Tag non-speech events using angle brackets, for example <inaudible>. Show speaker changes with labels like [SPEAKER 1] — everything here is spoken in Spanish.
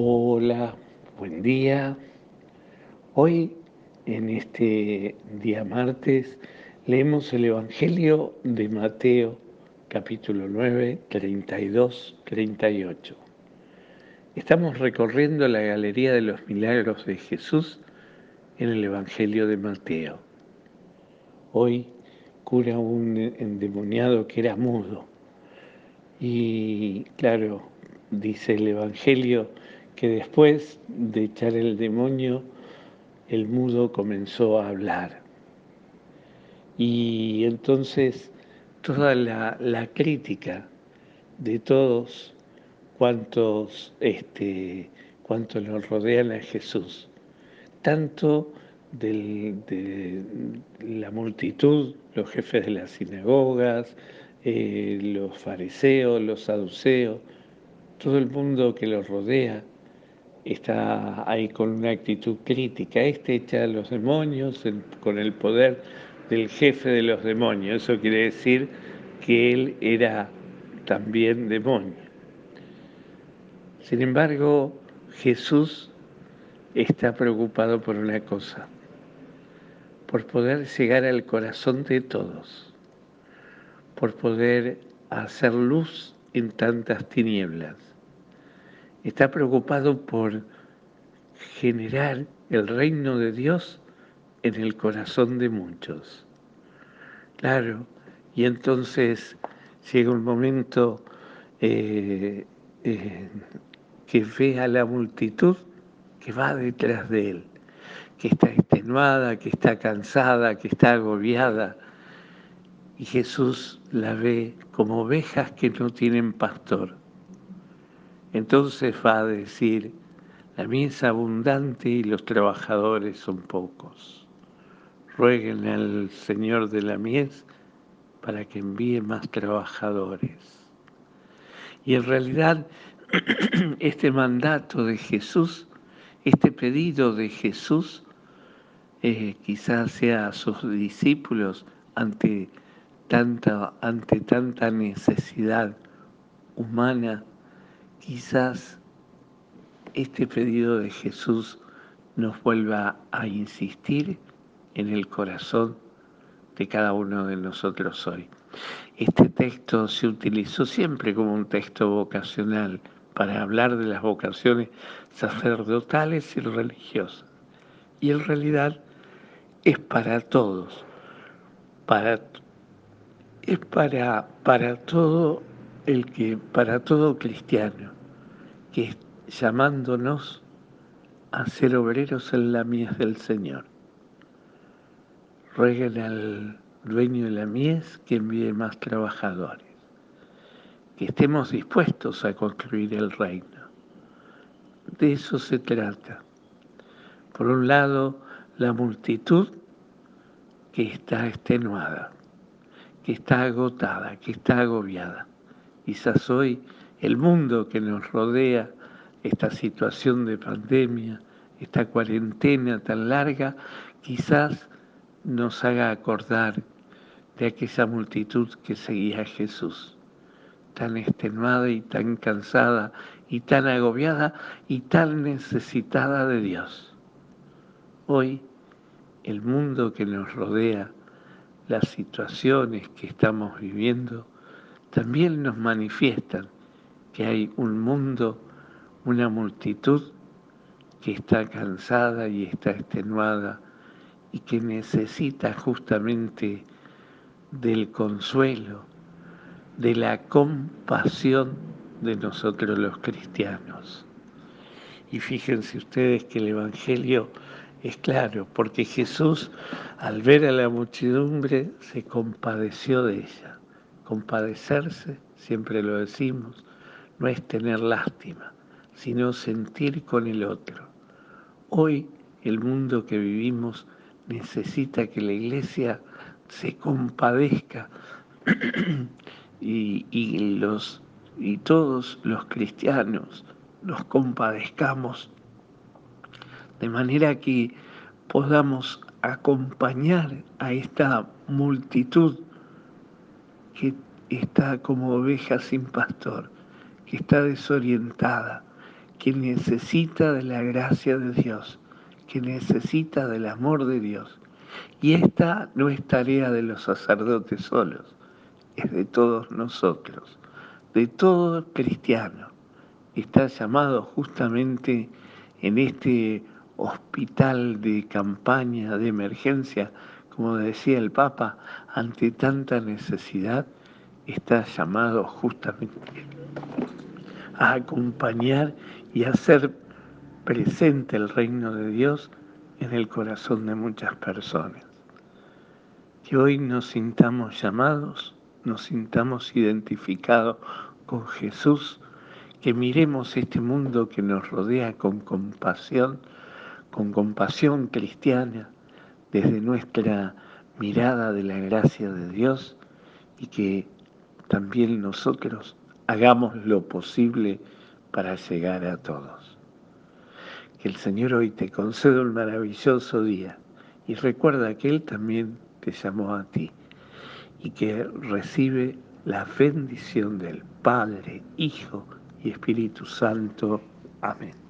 [SPEAKER 1] Hola, buen día. Hoy, en este día martes, leemos el Evangelio de Mateo, capítulo 9, 32, 38. Estamos recorriendo la galería de los milagros de Jesús en el Evangelio de Mateo. Hoy cura un endemoniado que era mudo. Y claro, dice el Evangelio, que después de echar el demonio, el mudo comenzó a hablar. Y entonces toda la, crítica de todos cuantos, este, cuantos nos rodean a Jesús, tanto de la multitud, los jefes de las sinagogas, eh, los fariseos, los saduceos, todo el mundo que los rodea, está ahí con una actitud crítica. Este echa a los demonios con el poder del jefe de los demonios. Eso quiere decir que él era también demonio. Sin embargo, Jesús está preocupado por una cosa, por poder llegar al corazón de todos, por poder hacer luz en tantas tinieblas está preocupado por generar el reino de Dios en el corazón de muchos. Claro, y entonces llega un momento eh, eh, que ve a la multitud que va detrás de él, que está extenuada, que está cansada, que está agobiada. Y Jesús la ve como ovejas que no tienen pastor entonces va a decir, la mies es abundante y los trabajadores son pocos. Rueguen al Señor de la mies para que envíe más trabajadores. Y en realidad <clears throat> este mandato de Jesús, este pedido de Jesús, eh, quizás sea a sus discípulos ante tanta, ante tanta necesidad humana quizás este pedido de Jesús nos vuelva a insistir en el corazón de cada uno de nosotros hoy. Este texto se utilizó siempre como un texto vocacional para hablar de las vocaciones sacerdotales y religiosas. Y en realidad es para todos, para, es para, para todo el que para todo cristiano que llamándonos a ser obreros en la mies del Señor. Rueguen al dueño de la mies que envíe más trabajadores, que estemos dispuestos a construir el reino. De eso se trata. Por un lado, la multitud que está extenuada, que está agotada, que está agobiada quizás hoy el mundo que nos rodea, esta situación de pandemia, esta cuarentena tan larga, quizás nos haga acordar de aquella multitud que seguía a Jesús, tan extenuada y tan cansada y tan agobiada y tan necesitada de Dios. Hoy el mundo que nos rodea, las situaciones que estamos viviendo, también nos manifiestan que hay un mundo, una multitud que está cansada y está extenuada y que necesita justamente del consuelo, de la compasión de nosotros los cristianos. Y fíjense ustedes que el Evangelio es claro, porque Jesús al ver a la muchedumbre se compadeció de ella Compadecerse, siempre lo decimos, no es tener lástima, sino sentir con el otro. Hoy el mundo que vivimos necesita que la iglesia se compadezca <clears throat> y, los, y todos los cristianos nos compadezcamos de manera que podamos acompañar a esta multitud que está como oveja sin pastor, que está desorientada, que necesita de la gracia de Dios, que necesita del amor de Dios. Y esta no es tarea de los sacerdotes solos, es de todos nosotros, de todo cristiano. Está llamado justamente en este hospital de campaña, de emergencia, como decía el Papa, ante tanta necesidad, está llamado justamente a acompañar y hacer presente el reino de Dios en el corazón de muchas personas. Que hoy nos sintamos llamados, nos sintamos identificados con Jesús, que miremos este mundo que nos rodea con compasión, con compasión cristiana, desde nuestra mirada de la gracia de Dios y que también nosotros hagamos lo posible para llegar a todos. Que el Señor hoy te conceda un maravilloso día y recuerda que Él también te llamó a ti y que recibe la bendición del Padre, Hijo y Espíritu Santo. Amén.